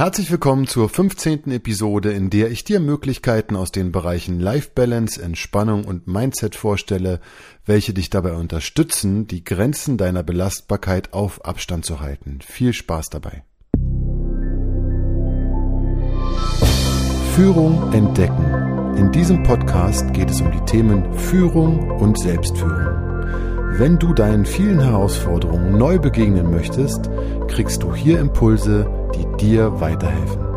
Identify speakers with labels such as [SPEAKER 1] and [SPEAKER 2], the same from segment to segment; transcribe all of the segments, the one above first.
[SPEAKER 1] Herzlich willkommen zur 15. Episode, in der ich dir Möglichkeiten aus den Bereichen Life Balance, Entspannung und Mindset vorstelle, welche dich dabei unterstützen, die Grenzen deiner Belastbarkeit auf Abstand zu halten. Viel Spaß dabei. Führung entdecken. In diesem Podcast geht es um die Themen Führung und Selbstführung. Wenn du deinen vielen Herausforderungen neu begegnen möchtest, kriegst du hier Impulse, die dir weiterhelfen.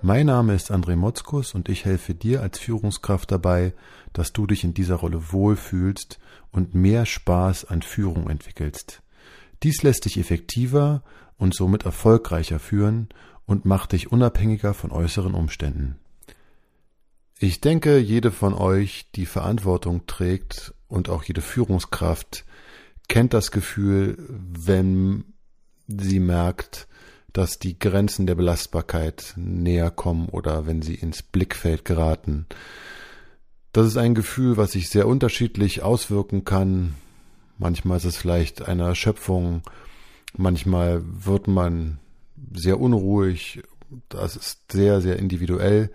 [SPEAKER 1] Mein Name ist André Motzkus und ich helfe dir als Führungskraft dabei, dass du dich in dieser Rolle wohlfühlst und mehr Spaß an Führung entwickelst. Dies lässt dich effektiver und somit erfolgreicher führen und macht dich unabhängiger von äußeren Umständen. Ich denke, jede von euch, die Verantwortung trägt und auch jede Führungskraft, kennt das Gefühl, wenn sie merkt, dass die Grenzen der Belastbarkeit näher kommen oder wenn sie ins Blickfeld geraten. Das ist ein Gefühl, was sich sehr unterschiedlich auswirken kann, Manchmal ist es vielleicht eine Erschöpfung. Manchmal wird man sehr unruhig. Das ist sehr, sehr individuell.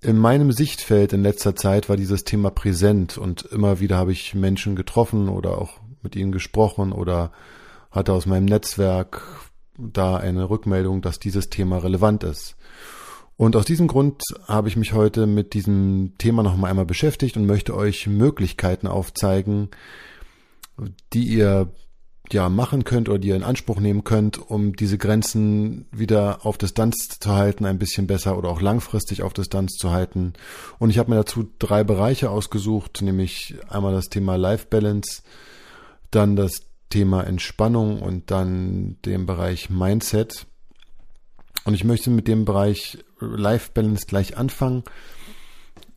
[SPEAKER 1] In meinem Sichtfeld in letzter Zeit war dieses Thema präsent und immer wieder habe ich Menschen getroffen oder auch mit ihnen gesprochen oder hatte aus meinem Netzwerk da eine Rückmeldung, dass dieses Thema relevant ist. Und aus diesem Grund habe ich mich heute mit diesem Thema noch einmal beschäftigt und möchte euch Möglichkeiten aufzeigen, die ihr ja machen könnt oder die ihr in Anspruch nehmen könnt, um diese Grenzen wieder auf Distanz zu halten, ein bisschen besser oder auch langfristig auf Distanz zu halten. Und ich habe mir dazu drei Bereiche ausgesucht, nämlich einmal das Thema Life Balance, dann das Thema Entspannung und dann den Bereich Mindset. Und ich möchte mit dem Bereich Life Balance gleich anfangen.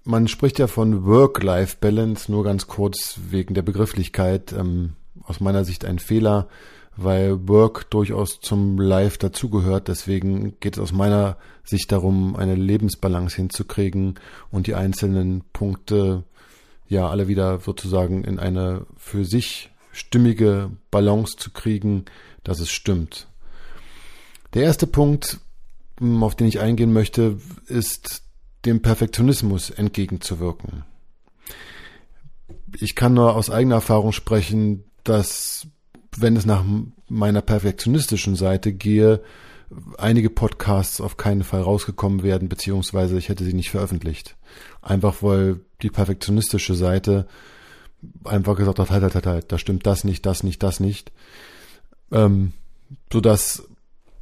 [SPEAKER 1] Man spricht ja von Work-Life-Balance, nur ganz kurz wegen der Begrifflichkeit. Ähm, aus meiner Sicht ein Fehler, weil Work durchaus zum Life dazugehört. Deswegen geht es aus meiner Sicht darum, eine Lebensbalance hinzukriegen und die einzelnen Punkte ja alle wieder sozusagen in eine für sich stimmige Balance zu kriegen, dass es stimmt. Der erste Punkt, auf den ich eingehen möchte, ist dem Perfektionismus entgegenzuwirken. Ich kann nur aus eigener Erfahrung sprechen, dass wenn es nach meiner perfektionistischen Seite gehe, einige Podcasts auf keinen Fall rausgekommen werden, beziehungsweise ich hätte sie nicht veröffentlicht. Einfach weil die perfektionistische Seite einfach gesagt hat, halt, halt, halt, halt, da stimmt das nicht, das nicht, das nicht. Ähm, so dass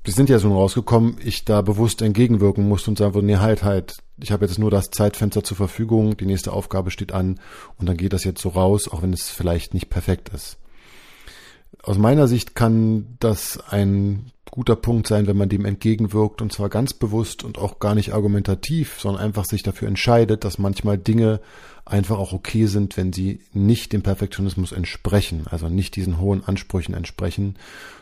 [SPEAKER 1] wir sind ja so rausgekommen, ich da bewusst entgegenwirken musste und sagen würde, nee, halt, halt, ich habe jetzt nur das Zeitfenster zur Verfügung, die nächste Aufgabe steht an und dann geht das jetzt so raus, auch wenn es vielleicht nicht perfekt ist. Aus meiner Sicht kann das ein guter Punkt sein, wenn man dem entgegenwirkt und zwar ganz bewusst und auch gar nicht argumentativ, sondern einfach sich dafür entscheidet, dass manchmal Dinge einfach auch okay sind, wenn sie nicht dem Perfektionismus entsprechen, also nicht diesen hohen Ansprüchen entsprechen,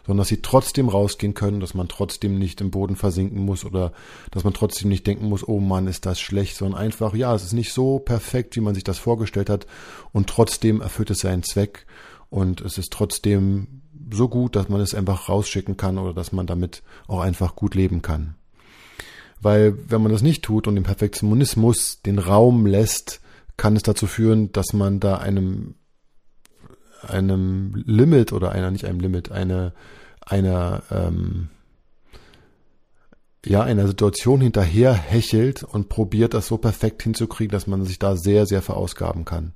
[SPEAKER 1] sondern dass sie trotzdem rausgehen können, dass man trotzdem nicht im Boden versinken muss oder dass man trotzdem nicht denken muss, oh Mann, ist das schlecht, sondern einfach, ja, es ist nicht so perfekt, wie man sich das vorgestellt hat und trotzdem erfüllt es seinen Zweck und es ist trotzdem so gut, dass man es einfach rausschicken kann oder dass man damit auch einfach gut leben kann. Weil wenn man das nicht tut und den Perfektionismus den Raum lässt, kann es dazu führen, dass man da einem einem Limit oder einer nicht einem Limit, eine einer ähm, ja einer Situation hinterher hechelt und probiert das so perfekt hinzukriegen, dass man sich da sehr sehr verausgaben kann.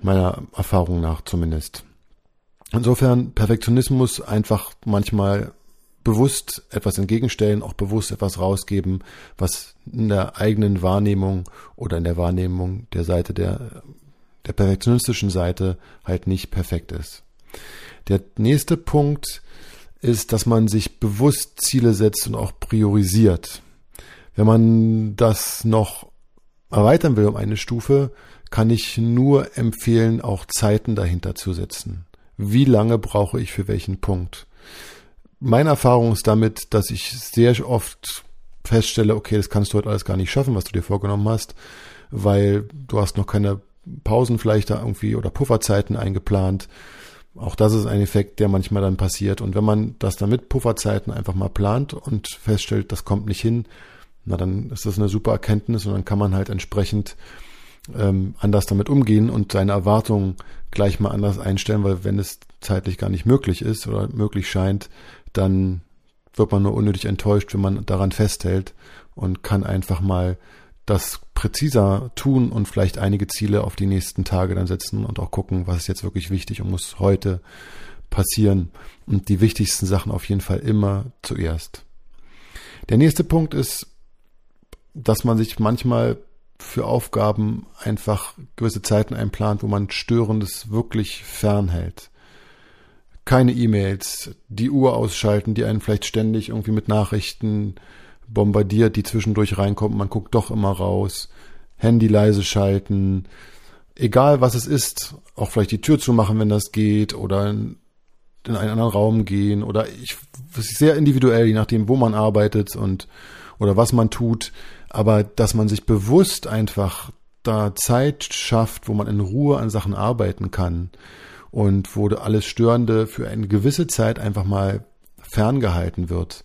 [SPEAKER 1] Meiner Erfahrung nach zumindest. Insofern Perfektionismus einfach manchmal bewusst etwas entgegenstellen, auch bewusst etwas rausgeben, was in der eigenen Wahrnehmung oder in der Wahrnehmung der Seite der, der perfektionistischen Seite halt nicht perfekt ist. Der nächste Punkt ist, dass man sich bewusst Ziele setzt und auch priorisiert. Wenn man das noch erweitern will um eine Stufe, kann ich nur empfehlen, auch Zeiten dahinter zu setzen wie lange brauche ich für welchen Punkt. Meine Erfahrung ist damit, dass ich sehr oft feststelle, okay, das kannst du heute alles gar nicht schaffen, was du dir vorgenommen hast, weil du hast noch keine Pausen vielleicht da irgendwie oder Pufferzeiten eingeplant. Auch das ist ein Effekt, der manchmal dann passiert. Und wenn man das dann mit Pufferzeiten einfach mal plant und feststellt, das kommt nicht hin, na dann ist das eine super Erkenntnis und dann kann man halt entsprechend ähm, anders damit umgehen und seine Erwartungen gleich mal anders einstellen, weil wenn es zeitlich gar nicht möglich ist oder möglich scheint, dann wird man nur unnötig enttäuscht, wenn man daran festhält und kann einfach mal das präziser tun und vielleicht einige Ziele auf die nächsten Tage dann setzen und auch gucken, was ist jetzt wirklich wichtig und muss heute passieren. Und die wichtigsten Sachen auf jeden Fall immer zuerst. Der nächste Punkt ist, dass man sich manchmal für Aufgaben einfach gewisse Zeiten einplant, wo man Störendes wirklich fernhält. Keine E-Mails, die Uhr ausschalten, die einen vielleicht ständig irgendwie mit Nachrichten bombardiert, die zwischendurch reinkommt, man guckt doch immer raus, Handy leise schalten, egal was es ist, auch vielleicht die Tür zu machen, wenn das geht, oder in, in einen anderen Raum gehen, oder ich, das ist sehr individuell, je nachdem, wo man arbeitet und, oder was man tut, aber dass man sich bewusst einfach da Zeit schafft, wo man in Ruhe an Sachen arbeiten kann und wo alles Störende für eine gewisse Zeit einfach mal ferngehalten wird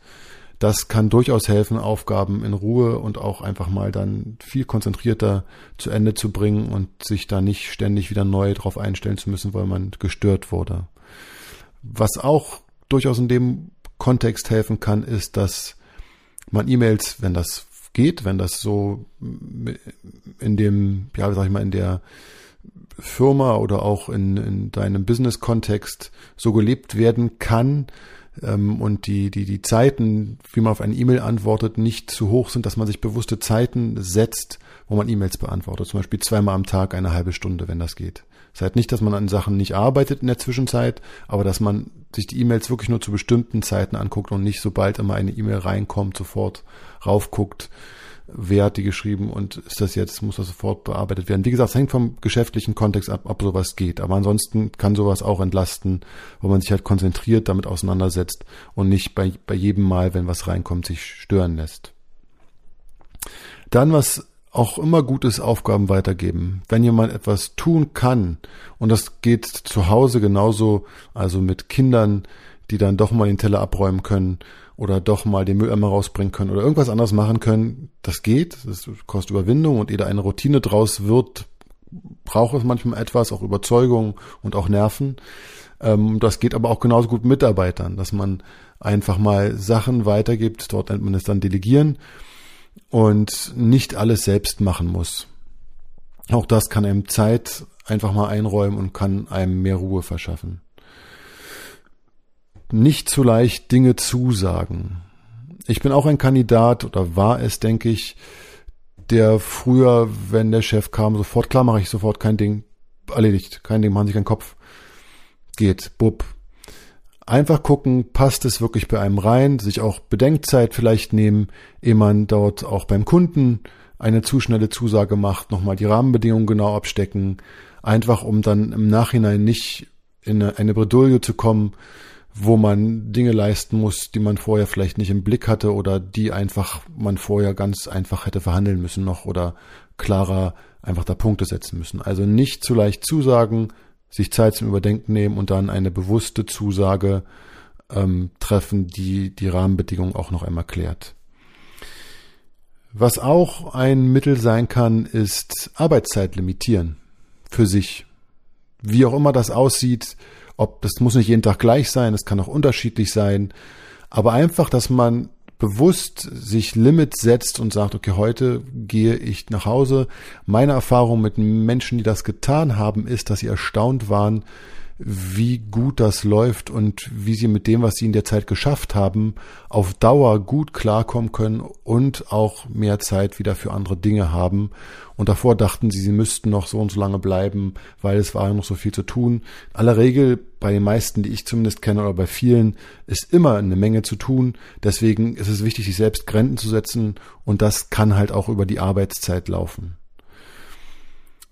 [SPEAKER 1] das kann durchaus helfen, Aufgaben in Ruhe und auch einfach mal dann viel konzentrierter zu Ende zu bringen und sich da nicht ständig wieder neu drauf einstellen zu müssen, weil man gestört wurde. Was auch durchaus in dem Kontext helfen kann, ist, dass man E-Mails, wenn das geht, wenn das so in dem, ja, sag ich mal, in der Firma oder auch in, in deinem Business-Kontext so gelebt werden kann, ähm, und die, die, die Zeiten, wie man auf eine E-Mail antwortet, nicht zu hoch sind, dass man sich bewusste Zeiten setzt, wo man E-Mails beantwortet. Zum Beispiel zweimal am Tag eine halbe Stunde, wenn das geht. Das heißt nicht, dass man an Sachen nicht arbeitet in der Zwischenzeit, aber dass man sich die E-Mails wirklich nur zu bestimmten Zeiten anguckt und nicht sobald immer eine E-Mail reinkommt, sofort raufguckt wer hat die geschrieben und ist das jetzt, muss das sofort bearbeitet werden. Wie gesagt, es hängt vom geschäftlichen Kontext ab, ob sowas geht. Aber ansonsten kann sowas auch entlasten, wo man sich halt konzentriert damit auseinandersetzt und nicht bei, bei jedem Mal, wenn was reinkommt, sich stören lässt. Dann, was auch immer gut ist, Aufgaben weitergeben. Wenn jemand etwas tun kann, und das geht zu Hause genauso, also mit Kindern, die dann doch mal den Teller abräumen können oder doch mal den Mülleimer rausbringen können oder irgendwas anderes machen können, das geht. Das kostet Überwindung und da eine Routine draus wird, braucht es manchmal etwas, auch Überzeugung und auch Nerven. Ähm, das geht aber auch genauso gut mit Mitarbeitern, dass man einfach mal Sachen weitergibt, dort nennt man es dann Delegieren und nicht alles selbst machen muss. Auch das kann einem Zeit einfach mal einräumen und kann einem mehr Ruhe verschaffen nicht zu leicht Dinge zusagen. Ich bin auch ein Kandidat oder war es, denke ich, der früher, wenn der Chef kam, sofort, klar mache ich sofort kein Ding, erledigt, kein Ding, machen sich keinen Kopf. Geht, bub. Einfach gucken, passt es wirklich bei einem rein, sich auch Bedenkzeit vielleicht nehmen, ehe man dort auch beim Kunden eine zu schnelle Zusage macht, nochmal die Rahmenbedingungen genau abstecken, einfach um dann im Nachhinein nicht in eine, eine Bredouille zu kommen, wo man Dinge leisten muss, die man vorher vielleicht nicht im Blick hatte oder die einfach man vorher ganz einfach hätte verhandeln müssen noch oder klarer einfach da Punkte setzen müssen. Also nicht zu leicht zusagen, sich Zeit zum Überdenken nehmen und dann eine bewusste Zusage ähm, treffen, die die Rahmenbedingungen auch noch einmal klärt. Was auch ein Mittel sein kann, ist Arbeitszeit limitieren für sich. Wie auch immer das aussieht, ob das muss nicht jeden Tag gleich sein, es kann auch unterschiedlich sein, aber einfach, dass man bewusst sich Limits setzt und sagt, okay, heute gehe ich nach Hause. Meine Erfahrung mit Menschen, die das getan haben, ist, dass sie erstaunt waren, wie gut das läuft und wie sie mit dem, was sie in der Zeit geschafft haben, auf Dauer gut klarkommen können und auch mehr Zeit wieder für andere Dinge haben. Und davor dachten sie, sie müssten noch so und so lange bleiben, weil es war noch so viel zu tun. In aller Regel, bei den meisten, die ich zumindest kenne oder bei vielen, ist immer eine Menge zu tun. Deswegen ist es wichtig, sich selbst Grenzen zu setzen und das kann halt auch über die Arbeitszeit laufen.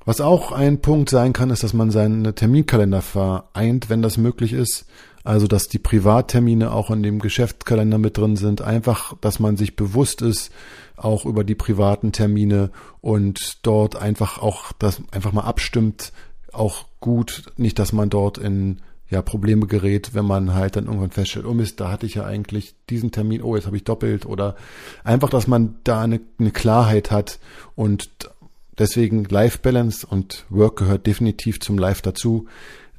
[SPEAKER 1] Was auch ein Punkt sein kann, ist, dass man seinen Terminkalender vereint, wenn das möglich ist. Also, dass die Privattermine auch in dem Geschäftskalender mit drin sind. Einfach, dass man sich bewusst ist, auch über die privaten Termine und dort einfach auch das einfach mal abstimmt, auch gut, nicht, dass man dort in ja, Probleme gerät, wenn man halt dann irgendwann feststellt, oh Mist, da hatte ich ja eigentlich diesen Termin, oh, jetzt habe ich doppelt oder einfach, dass man da eine, eine Klarheit hat und deswegen Life Balance und Work gehört definitiv zum Life dazu,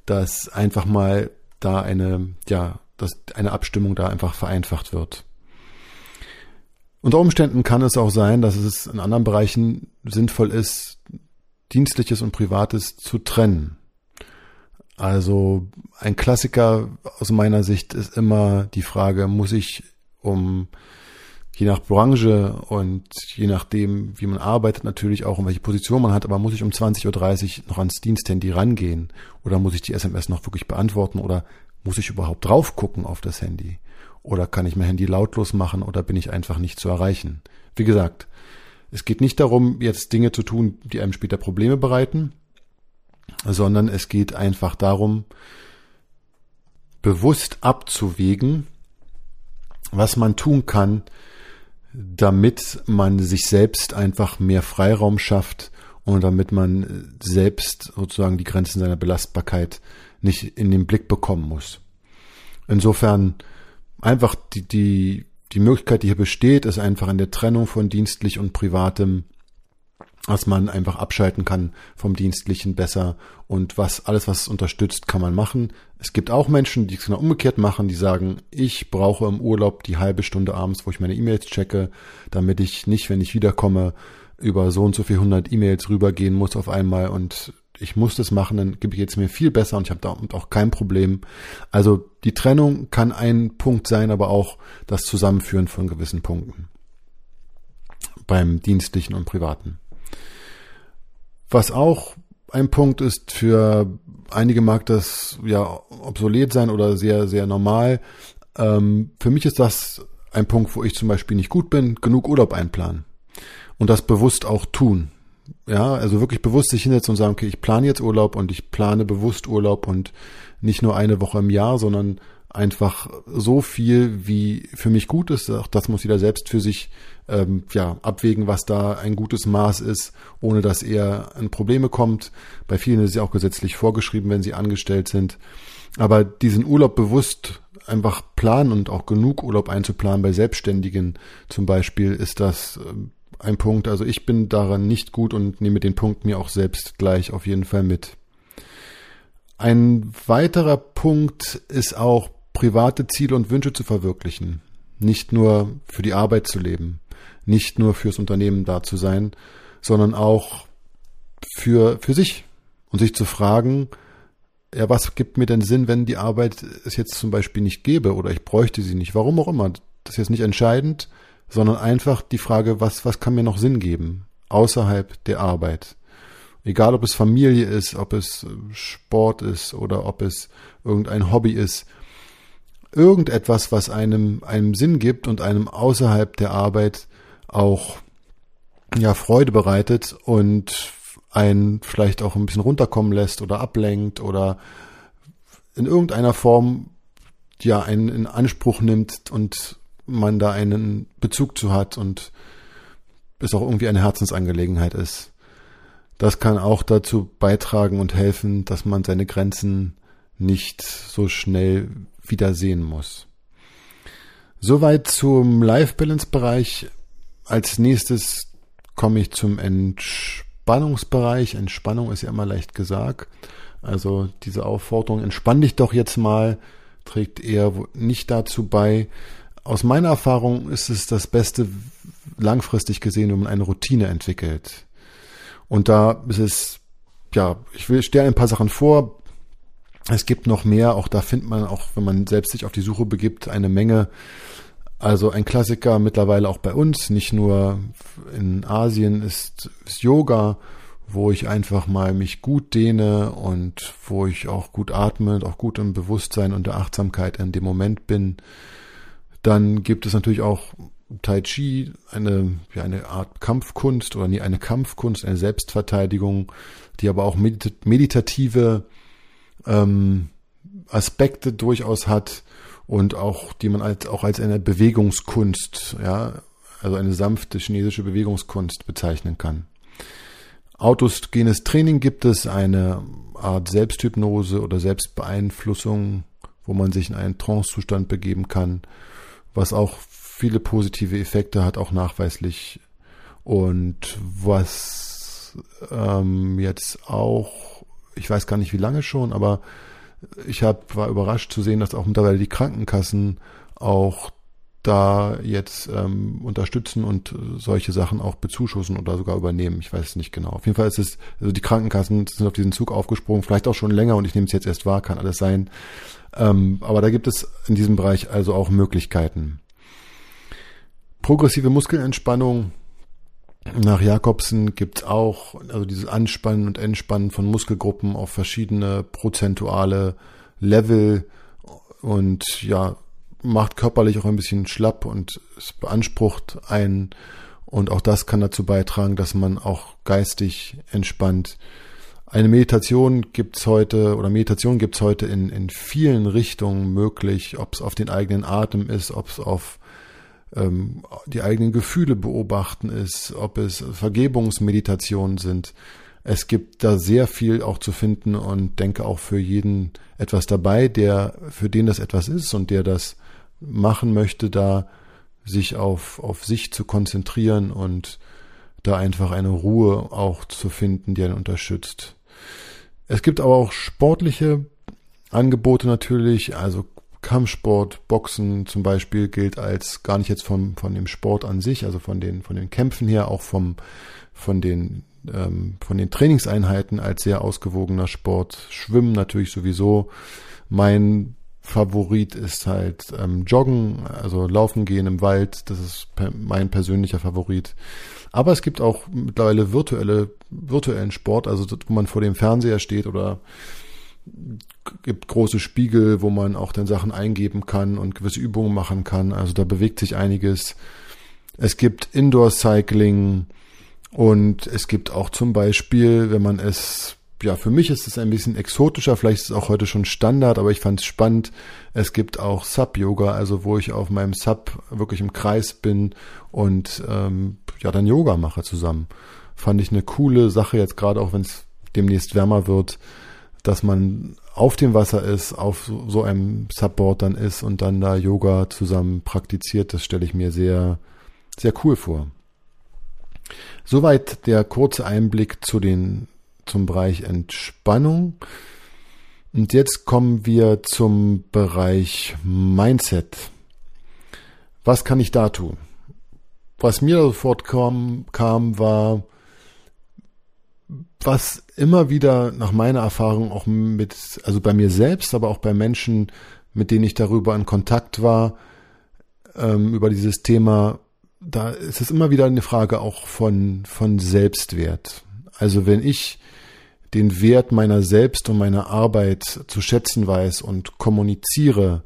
[SPEAKER 1] dass einfach mal da eine, ja, dass eine Abstimmung da einfach vereinfacht wird. Unter Umständen kann es auch sein, dass es in anderen Bereichen sinnvoll ist, Dienstliches und Privates zu trennen. Also ein Klassiker aus meiner Sicht ist immer die Frage, muss ich um je nach Branche und je nachdem, wie man arbeitet, natürlich auch, um welche Position man hat, aber muss ich um 20.30 Uhr noch ans Diensthandy rangehen oder muss ich die SMS noch wirklich beantworten oder muss ich überhaupt drauf gucken auf das Handy? Oder kann ich mein Handy lautlos machen oder bin ich einfach nicht zu erreichen? Wie gesagt, es geht nicht darum, jetzt Dinge zu tun, die einem später Probleme bereiten, sondern es geht einfach darum, bewusst abzuwägen, was man tun kann, damit man sich selbst einfach mehr Freiraum schafft und damit man selbst sozusagen die Grenzen seiner Belastbarkeit nicht in den Blick bekommen muss. Insofern einfach die, die, die Möglichkeit, die hier besteht, ist einfach in der Trennung von dienstlich und privatem dass man einfach abschalten kann vom Dienstlichen besser und was alles, was es unterstützt, kann man machen. Es gibt auch Menschen, die es genau umgekehrt machen, die sagen, ich brauche im Urlaub die halbe Stunde abends, wo ich meine E-Mails checke, damit ich nicht, wenn ich wiederkomme, über so und so viel hundert E-Mails rübergehen muss auf einmal und ich muss das machen, dann gebe ich jetzt mir viel besser und ich habe da auch kein Problem. Also die Trennung kann ein Punkt sein, aber auch das Zusammenführen von gewissen Punkten beim Dienstlichen und Privaten. Was auch ein Punkt ist, für einige mag das ja obsolet sein oder sehr, sehr normal. Ähm, für mich ist das ein Punkt, wo ich zum Beispiel nicht gut bin, genug Urlaub einplanen. Und das bewusst auch tun. Ja, also wirklich bewusst sich hinsetzen und sagen, okay, ich plane jetzt Urlaub und ich plane bewusst Urlaub und nicht nur eine Woche im Jahr, sondern einfach so viel, wie für mich gut ist. Auch das muss jeder selbst für sich ähm, ja, abwägen, was da ein gutes Maß ist, ohne dass er in Probleme kommt. Bei vielen ist es ja auch gesetzlich vorgeschrieben, wenn sie angestellt sind. Aber diesen Urlaub bewusst einfach planen und auch genug Urlaub einzuplanen bei Selbstständigen zum Beispiel ist das ähm, ein Punkt. Also ich bin daran nicht gut und nehme den Punkt mir auch selbst gleich auf jeden Fall mit. Ein weiterer Punkt ist auch private Ziele und Wünsche zu verwirklichen, nicht nur für die Arbeit zu leben nicht nur fürs Unternehmen da zu sein, sondern auch für, für sich und sich zu fragen, ja, was gibt mir denn Sinn, wenn die Arbeit es jetzt zum Beispiel nicht gäbe oder ich bräuchte sie nicht? Warum auch immer. Das ist jetzt nicht entscheidend, sondern einfach die Frage, was, was kann mir noch Sinn geben außerhalb der Arbeit? Egal, ob es Familie ist, ob es Sport ist oder ob es irgendein Hobby ist. Irgendetwas, was einem, einem Sinn gibt und einem außerhalb der Arbeit auch ja Freude bereitet und einen vielleicht auch ein bisschen runterkommen lässt oder ablenkt oder in irgendeiner Form ja einen in Anspruch nimmt und man da einen Bezug zu hat und es auch irgendwie eine Herzensangelegenheit ist. Das kann auch dazu beitragen und helfen, dass man seine Grenzen nicht so schnell wieder sehen muss. Soweit zum Life Balance Bereich. Als nächstes komme ich zum Entspannungsbereich. Entspannung ist ja immer leicht gesagt. Also diese Aufforderung, entspann dich doch jetzt mal, trägt eher nicht dazu bei. Aus meiner Erfahrung ist es das Beste langfristig gesehen, wenn man eine Routine entwickelt. Und da ist es, ja, ich will stelle ein paar Sachen vor. Es gibt noch mehr, auch da findet man, auch wenn man selbst sich auf die Suche begibt, eine Menge also ein Klassiker mittlerweile auch bei uns, nicht nur in Asien, ist, ist Yoga, wo ich einfach mal mich gut dehne und wo ich auch gut atme und auch gut im Bewusstsein und der Achtsamkeit in dem Moment bin. Dann gibt es natürlich auch Tai Chi, eine, ja, eine Art Kampfkunst oder nie eine Kampfkunst, eine Selbstverteidigung, die aber auch meditative ähm, Aspekte durchaus hat und auch, die man als, auch als eine Bewegungskunst, ja, also eine sanfte chinesische Bewegungskunst bezeichnen kann. Autogenes Training gibt es, eine Art Selbsthypnose oder Selbstbeeinflussung, wo man sich in einen Trancezustand begeben kann, was auch viele positive Effekte hat, auch nachweislich. Und was ähm, jetzt auch, ich weiß gar nicht wie lange schon, aber ich hab, war überrascht zu sehen, dass auch mittlerweile die Krankenkassen auch da jetzt ähm, unterstützen und solche Sachen auch bezuschussen oder sogar übernehmen. Ich weiß es nicht genau. Auf jeden Fall ist es, also die Krankenkassen sind auf diesen Zug aufgesprungen, vielleicht auch schon länger und ich nehme es jetzt erst wahr, kann alles sein. Ähm, aber da gibt es in diesem Bereich also auch Möglichkeiten. Progressive Muskelentspannung nach Jakobsen gibt es auch, also dieses Anspannen und Entspannen von Muskelgruppen auf verschiedene prozentuale Level und ja, macht körperlich auch ein bisschen schlapp und es beansprucht einen. Und auch das kann dazu beitragen, dass man auch geistig entspannt. Eine Meditation gibt's heute oder Meditation gibt's heute in, in vielen Richtungen möglich, ob es auf den eigenen Atem ist, ob es auf ähm, die eigenen Gefühle beobachten ist, ob es Vergebungsmeditationen sind. Es gibt da sehr viel auch zu finden und denke auch für jeden etwas dabei, der, für den das etwas ist und der das machen möchte, da sich auf, auf sich zu konzentrieren und da einfach eine Ruhe auch zu finden, die einen unterstützt. Es gibt aber auch sportliche Angebote natürlich, also Kampfsport, Boxen zum Beispiel gilt als gar nicht jetzt vom, von dem Sport an sich, also von den, von den Kämpfen her, auch vom, von den, ähm, von den Trainingseinheiten als sehr ausgewogener Sport. Schwimmen natürlich sowieso. Mein Favorit ist halt ähm, Joggen, also Laufen gehen im Wald. Das ist per mein persönlicher Favorit. Aber es gibt auch mittlerweile virtuelle, virtuellen Sport, also wo man vor dem Fernseher steht oder gibt große Spiegel, wo man auch dann Sachen eingeben kann und gewisse Übungen machen kann. Also da bewegt sich einiges. Es gibt Indoor Cycling und es gibt auch zum Beispiel, wenn man es ja, für mich ist es ein bisschen exotischer, vielleicht ist es auch heute schon Standard, aber ich fand es spannend. Es gibt auch Sub-Yoga, also wo ich auf meinem Sub wirklich im Kreis bin und ähm, ja dann Yoga mache zusammen. Fand ich eine coole Sache, jetzt gerade auch wenn es demnächst wärmer wird, dass man auf dem Wasser ist, auf so einem Subboard dann ist und dann da Yoga zusammen praktiziert. Das stelle ich mir sehr, sehr cool vor. Soweit der kurze Einblick zu den zum Bereich Entspannung. Und jetzt kommen wir zum Bereich Mindset. Was kann ich da tun? Was mir sofort kam, kam war, was immer wieder nach meiner Erfahrung auch mit, also bei mir selbst, aber auch bei Menschen, mit denen ich darüber in Kontakt war, ähm, über dieses Thema, da ist es immer wieder eine Frage auch von, von Selbstwert. Also wenn ich den Wert meiner selbst und meiner Arbeit zu schätzen weiß und kommuniziere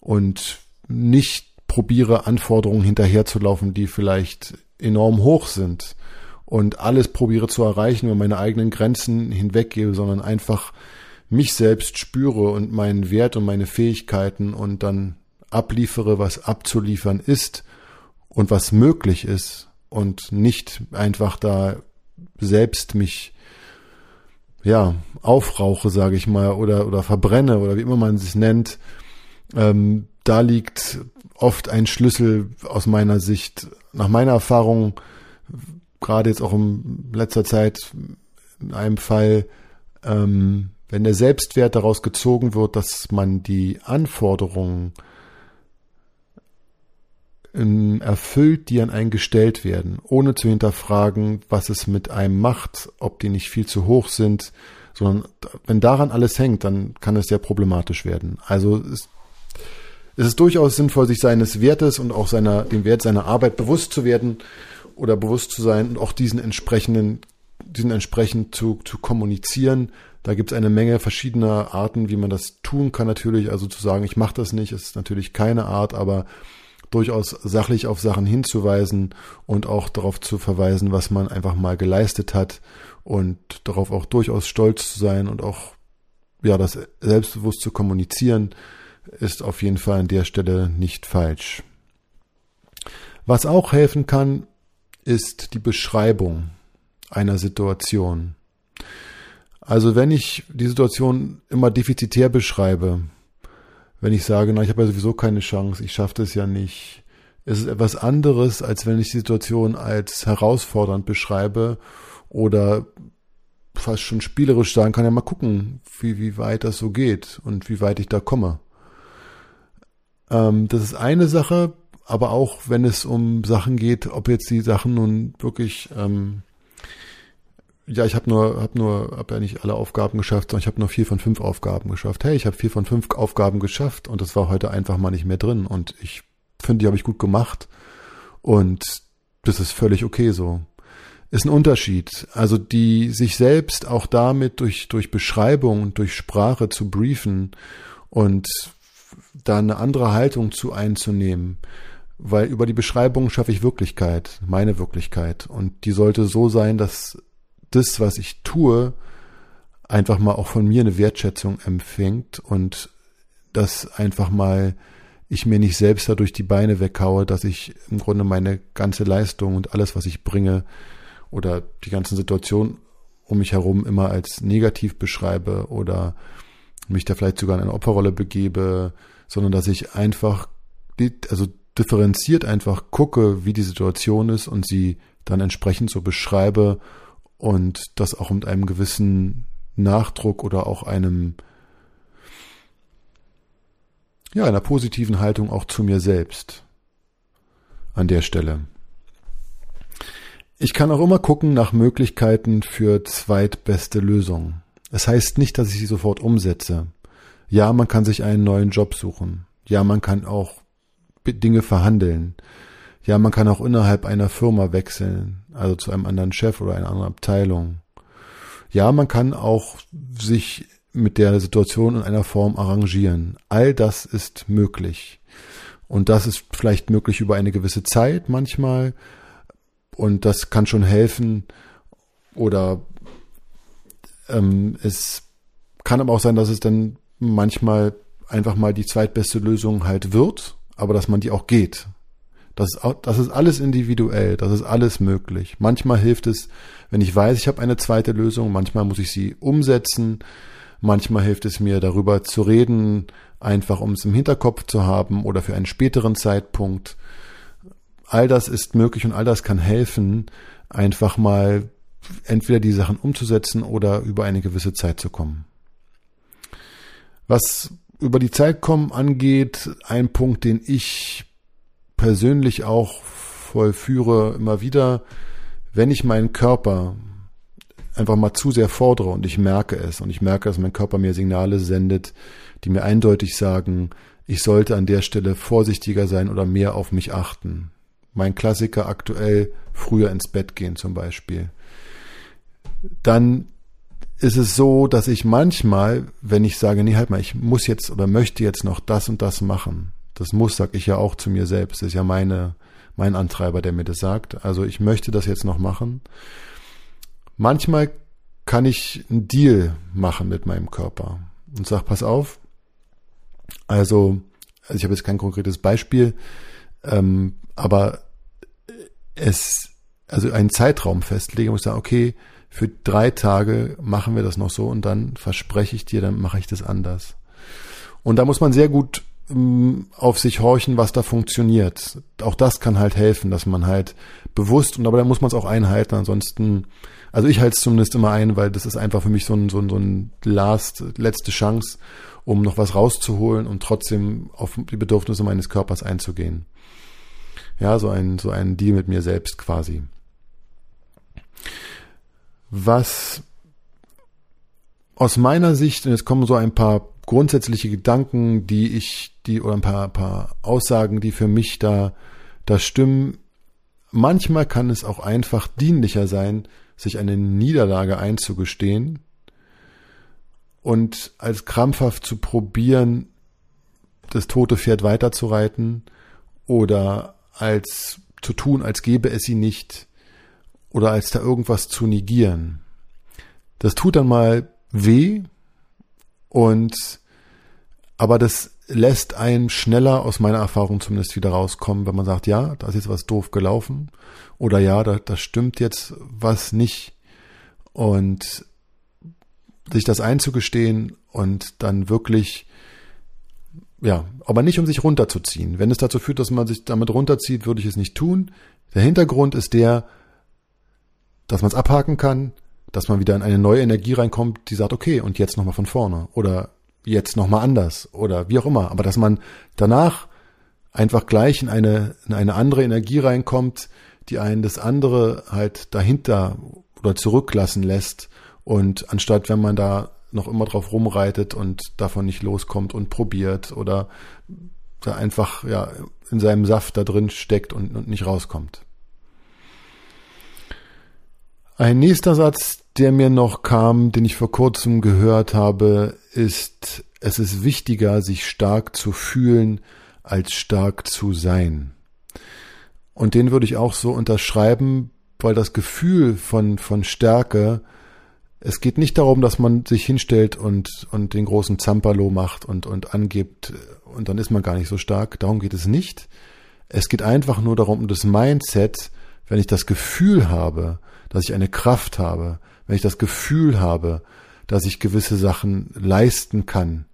[SPEAKER 1] und nicht probiere, Anforderungen hinterherzulaufen, die vielleicht enorm hoch sind und alles probiere zu erreichen und meine eigenen Grenzen hinweggehe, sondern einfach mich selbst spüre und meinen Wert und meine Fähigkeiten und dann abliefere, was abzuliefern ist und was möglich ist und nicht einfach da selbst mich ja, aufrauche, sage ich mal, oder, oder verbrenne oder wie immer man es nennt, ähm, da liegt oft ein Schlüssel aus meiner Sicht, nach meiner Erfahrung, gerade jetzt auch in letzter Zeit in einem Fall, ähm, wenn der Selbstwert daraus gezogen wird, dass man die Anforderungen erfüllt, die an einen gestellt werden, ohne zu hinterfragen, was es mit einem macht, ob die nicht viel zu hoch sind, sondern wenn daran alles hängt, dann kann es sehr problematisch werden. Also es, es ist durchaus sinnvoll, sich seines Wertes und auch seiner, dem Wert seiner Arbeit bewusst zu werden oder bewusst zu sein und auch diesen entsprechenden, diesen entsprechend zu, zu kommunizieren. Da gibt es eine Menge verschiedener Arten, wie man das tun kann natürlich. Also zu sagen, ich mache das nicht, ist natürlich keine Art, aber durchaus sachlich auf Sachen hinzuweisen und auch darauf zu verweisen, was man einfach mal geleistet hat und darauf auch durchaus stolz zu sein und auch ja, das selbstbewusst zu kommunizieren, ist auf jeden Fall an der Stelle nicht falsch. Was auch helfen kann, ist die Beschreibung einer Situation. Also wenn ich die Situation immer defizitär beschreibe, wenn ich sage, na, ich habe ja sowieso keine Chance, ich schaffe das ja nicht, ist es etwas anderes, als wenn ich die Situation als herausfordernd beschreibe oder fast schon spielerisch sagen kann, ja mal gucken, wie, wie weit das so geht und wie weit ich da komme. Ähm, das ist eine Sache, aber auch wenn es um Sachen geht, ob jetzt die Sachen nun wirklich, ähm, ja, ich habe nur, habe nur, habe ja nicht alle Aufgaben geschafft, sondern ich habe nur vier von fünf Aufgaben geschafft. Hey, ich habe vier von fünf Aufgaben geschafft und das war heute einfach mal nicht mehr drin und ich finde, die habe ich gut gemacht und das ist völlig okay so ist ein Unterschied. Also die sich selbst auch damit durch, durch Beschreibung, durch Sprache zu briefen und da eine andere Haltung zu einzunehmen. Weil über die Beschreibung schaffe ich Wirklichkeit, meine Wirklichkeit. Und die sollte so sein, dass das, was ich tue, einfach mal auch von mir eine Wertschätzung empfängt und dass einfach mal ich mir nicht selbst dadurch die Beine weghaue, dass ich im Grunde meine ganze Leistung und alles, was ich bringe, oder die ganzen Situationen um mich herum immer als negativ beschreibe oder mich da vielleicht sogar in eine Opferrolle begebe, sondern dass ich einfach, also differenziert einfach gucke, wie die Situation ist und sie dann entsprechend so beschreibe und das auch mit einem gewissen Nachdruck oder auch einem, ja, einer positiven Haltung auch zu mir selbst an der Stelle. Ich kann auch immer gucken nach Möglichkeiten für zweitbeste Lösungen. Es heißt nicht, dass ich sie sofort umsetze. Ja, man kann sich einen neuen Job suchen. Ja, man kann auch Dinge verhandeln. Ja, man kann auch innerhalb einer Firma wechseln, also zu einem anderen Chef oder einer anderen Abteilung. Ja, man kann auch sich mit der Situation in einer Form arrangieren. All das ist möglich. Und das ist vielleicht möglich über eine gewisse Zeit manchmal, und das kann schon helfen. Oder ähm, es kann aber auch sein, dass es dann manchmal einfach mal die zweitbeste Lösung halt wird, aber dass man die auch geht. Das ist, das ist alles individuell, das ist alles möglich. Manchmal hilft es, wenn ich weiß, ich habe eine zweite Lösung, manchmal muss ich sie umsetzen, manchmal hilft es mir darüber zu reden, einfach um es im Hinterkopf zu haben oder für einen späteren Zeitpunkt all das ist möglich und all das kann helfen, einfach mal entweder die Sachen umzusetzen oder über eine gewisse Zeit zu kommen. Was über die Zeit kommen angeht, ein Punkt, den ich persönlich auch vollführe immer wieder, wenn ich meinen Körper einfach mal zu sehr fordere und ich merke es und ich merke, dass mein Körper mir Signale sendet, die mir eindeutig sagen, ich sollte an der Stelle vorsichtiger sein oder mehr auf mich achten mein Klassiker aktuell früher ins Bett gehen zum Beispiel. Dann ist es so, dass ich manchmal, wenn ich sage, nee, halt mal, ich muss jetzt oder möchte jetzt noch das und das machen. Das muss, sag ich ja auch zu mir selbst. Das ist ja meine, mein Antreiber, der mir das sagt. Also ich möchte das jetzt noch machen. Manchmal kann ich einen Deal machen mit meinem Körper und sag, pass auf. Also, also ich habe jetzt kein konkretes Beispiel, ähm, aber es, also einen Zeitraum festlegen und sagen, okay, für drei Tage machen wir das noch so und dann verspreche ich dir, dann mache ich das anders. Und da muss man sehr gut ähm, auf sich horchen, was da funktioniert. Auch das kann halt helfen, dass man halt bewusst und aber da muss man es auch einhalten. Ansonsten, also ich halte es zumindest immer ein, weil das ist einfach für mich so ein, so ein, so ein Last, letzte Chance, um noch was rauszuholen und trotzdem auf die Bedürfnisse meines Körpers einzugehen. Ja, so ein, so ein Deal mit mir selbst quasi. Was aus meiner Sicht, und jetzt kommen so ein paar grundsätzliche Gedanken, die ich, die, oder ein paar, paar Aussagen, die für mich da, da stimmen. Manchmal kann es auch einfach dienlicher sein, sich eine Niederlage einzugestehen und als krampfhaft zu probieren, das tote Pferd weiterzureiten oder als zu tun, als gäbe es sie nicht oder als da irgendwas zu negieren. Das tut dann mal weh Und aber das lässt einen schneller aus meiner Erfahrung zumindest wieder rauskommen, wenn man sagt, ja, da ist jetzt was doof gelaufen oder ja, da, da stimmt jetzt was nicht. Und sich das einzugestehen und dann wirklich, ja, aber nicht um sich runterzuziehen. Wenn es dazu führt, dass man sich damit runterzieht, würde ich es nicht tun. Der Hintergrund ist der, dass man es abhaken kann, dass man wieder in eine neue Energie reinkommt, die sagt, okay, und jetzt nochmal von vorne oder jetzt nochmal anders oder wie auch immer. Aber dass man danach einfach gleich in eine, in eine andere Energie reinkommt, die einen das andere halt dahinter oder zurücklassen lässt und anstatt, wenn man da noch immer drauf rumreitet und davon nicht loskommt und probiert oder da einfach ja in seinem Saft da drin steckt und, und nicht rauskommt. Ein nächster Satz, der mir noch kam, den ich vor kurzem gehört habe, ist, es ist wichtiger, sich stark zu fühlen, als stark zu sein. Und den würde ich auch so unterschreiben, weil das Gefühl von, von Stärke es geht nicht darum, dass man sich hinstellt und, und den großen Zampalo macht und, und angibt und dann ist man gar nicht so stark. Darum geht es nicht. Es geht einfach nur darum, um das Mindset, wenn ich das Gefühl habe, dass ich eine Kraft habe, wenn ich das Gefühl habe, dass ich gewisse Sachen leisten kann,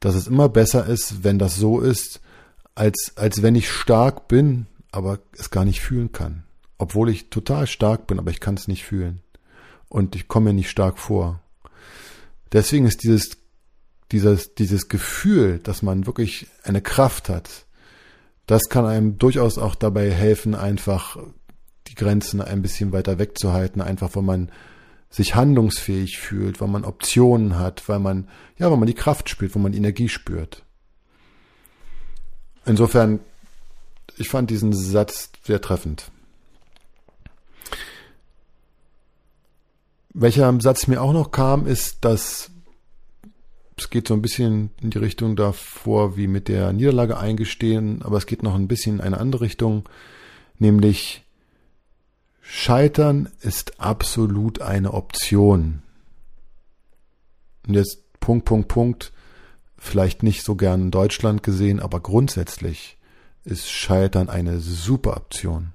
[SPEAKER 1] dass es immer besser ist, wenn das so ist, als, als wenn ich stark bin, aber es gar nicht fühlen kann. Obwohl ich total stark bin, aber ich kann es nicht fühlen und ich komme mir nicht stark vor. Deswegen ist dieses, dieses, dieses Gefühl, dass man wirklich eine Kraft hat, das kann einem durchaus auch dabei helfen, einfach die Grenzen ein bisschen weiter wegzuhalten, einfach weil man sich handlungsfähig fühlt, weil man Optionen hat, weil man, ja, weil man die Kraft spürt, weil man Energie spürt. Insofern, ich fand diesen Satz sehr treffend. Welcher Satz mir auch noch kam, ist, dass es geht so ein bisschen in die Richtung davor, wie mit der Niederlage eingestehen, aber es geht noch ein bisschen in eine andere Richtung, nämlich Scheitern ist absolut eine Option. Und jetzt Punkt, Punkt, Punkt, vielleicht nicht so gern in Deutschland gesehen, aber grundsätzlich ist Scheitern eine super Option.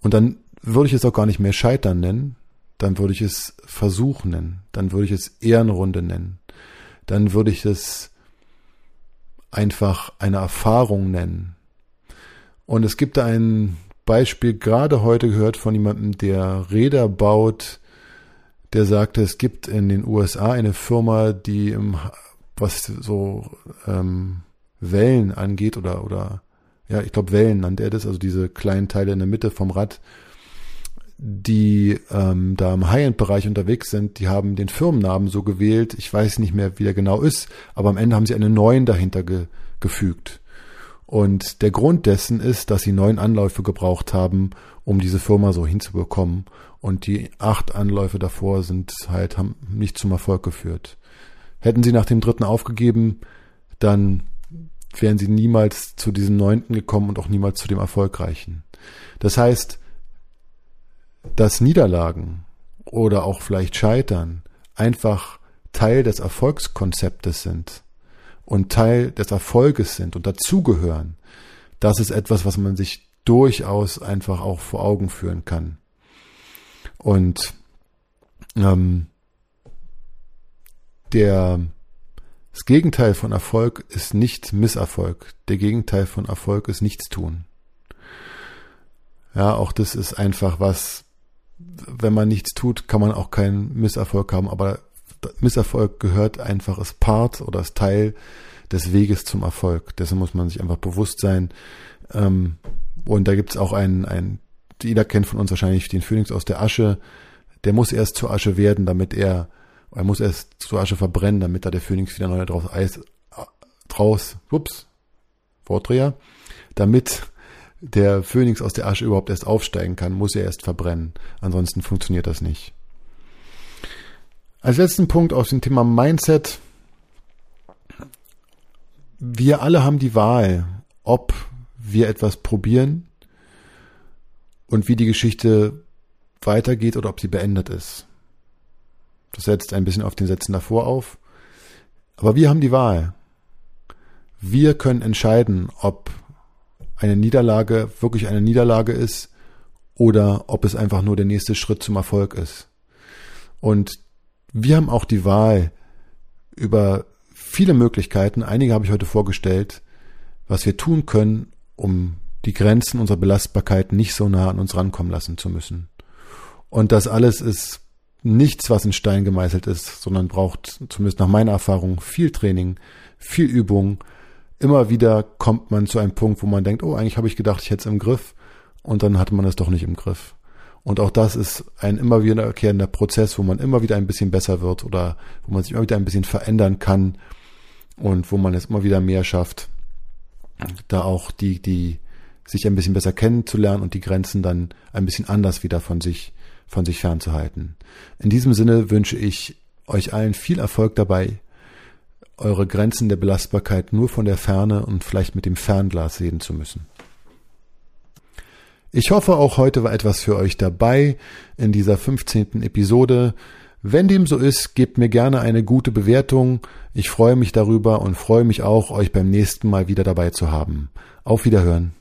[SPEAKER 1] Und dann würde ich es auch gar nicht mehr Scheitern nennen, dann würde ich es Versuch nennen, dann würde ich es Ehrenrunde nennen, dann würde ich es einfach eine Erfahrung nennen. Und es gibt ein Beispiel gerade heute gehört von jemandem, der Räder baut, der sagte, es gibt in den USA eine Firma, die im, was so ähm, Wellen angeht oder oder ja, ich glaube Wellen nannte er das, also diese kleinen Teile in der Mitte vom Rad, die ähm, da im High-End-Bereich unterwegs sind, die haben den Firmennamen so gewählt, ich weiß nicht mehr, wie der genau ist, aber am Ende haben sie einen neuen dahinter ge gefügt. Und der Grund dessen ist, dass sie neun Anläufe gebraucht haben, um diese Firma so hinzubekommen. Und die acht Anläufe davor sind halt, haben nicht zum Erfolg geführt. Hätten sie nach dem dritten aufgegeben, dann wären sie niemals zu diesem neunten gekommen und auch niemals zu dem erfolgreichen. Das heißt, dass Niederlagen oder auch vielleicht Scheitern einfach Teil des Erfolgskonzeptes sind und Teil des Erfolges sind und dazugehören, das ist etwas, was man sich durchaus einfach auch vor Augen führen kann. Und ähm, der das Gegenteil von Erfolg ist nicht Misserfolg. Der Gegenteil von Erfolg ist Nichtstun. Ja, auch das ist einfach was, wenn man nichts tut, kann man auch keinen Misserfolg haben, aber Misserfolg gehört einfach als Part oder als Teil des Weges zum Erfolg. Dessen muss man sich einfach bewusst sein. Ähm, und da gibt's auch einen, einen, jeder kennt von uns wahrscheinlich den Phönix aus der Asche. Der muss erst zur Asche werden, damit er, er muss erst zur Asche verbrennen, damit da der Phönix wieder neu draus Eis, draus, ups, Wortdreher, damit der Phönix aus der Asche überhaupt erst aufsteigen kann, muss er erst verbrennen. Ansonsten funktioniert das nicht. Als letzten Punkt aus dem Thema Mindset. Wir alle haben die Wahl, ob wir etwas probieren und wie die Geschichte weitergeht oder ob sie beendet ist. Das setzt ein bisschen auf den Sätzen davor auf. Aber wir haben die Wahl. Wir können entscheiden, ob eine Niederlage wirklich eine Niederlage ist oder ob es einfach nur der nächste Schritt zum Erfolg ist. Und wir haben auch die Wahl über viele Möglichkeiten, einige habe ich heute vorgestellt, was wir tun können, um die Grenzen unserer Belastbarkeit nicht so nah an uns rankommen lassen zu müssen. Und das alles ist nichts, was in Stein gemeißelt ist, sondern braucht, zumindest nach meiner Erfahrung, viel Training, viel Übung. Immer wieder kommt man zu einem Punkt, wo man denkt, oh, eigentlich habe ich gedacht, ich hätte es im Griff. Und dann hat man es doch nicht im Griff. Und auch das ist ein immer wiederkehrender Prozess, wo man immer wieder ein bisschen besser wird oder wo man sich immer wieder ein bisschen verändern kann und wo man es immer wieder mehr schafft, da auch die, die, sich ein bisschen besser kennenzulernen und die Grenzen dann ein bisschen anders wieder von sich, von sich fernzuhalten. In diesem Sinne wünsche ich euch allen viel Erfolg dabei, eure Grenzen der Belastbarkeit nur von der Ferne und vielleicht mit dem Fernglas sehen zu müssen. Ich hoffe, auch heute war etwas für euch dabei in dieser 15. Episode. Wenn dem so ist, gebt mir gerne eine gute Bewertung. Ich freue mich darüber und freue mich auch, euch beim nächsten Mal wieder dabei zu haben. Auf Wiederhören.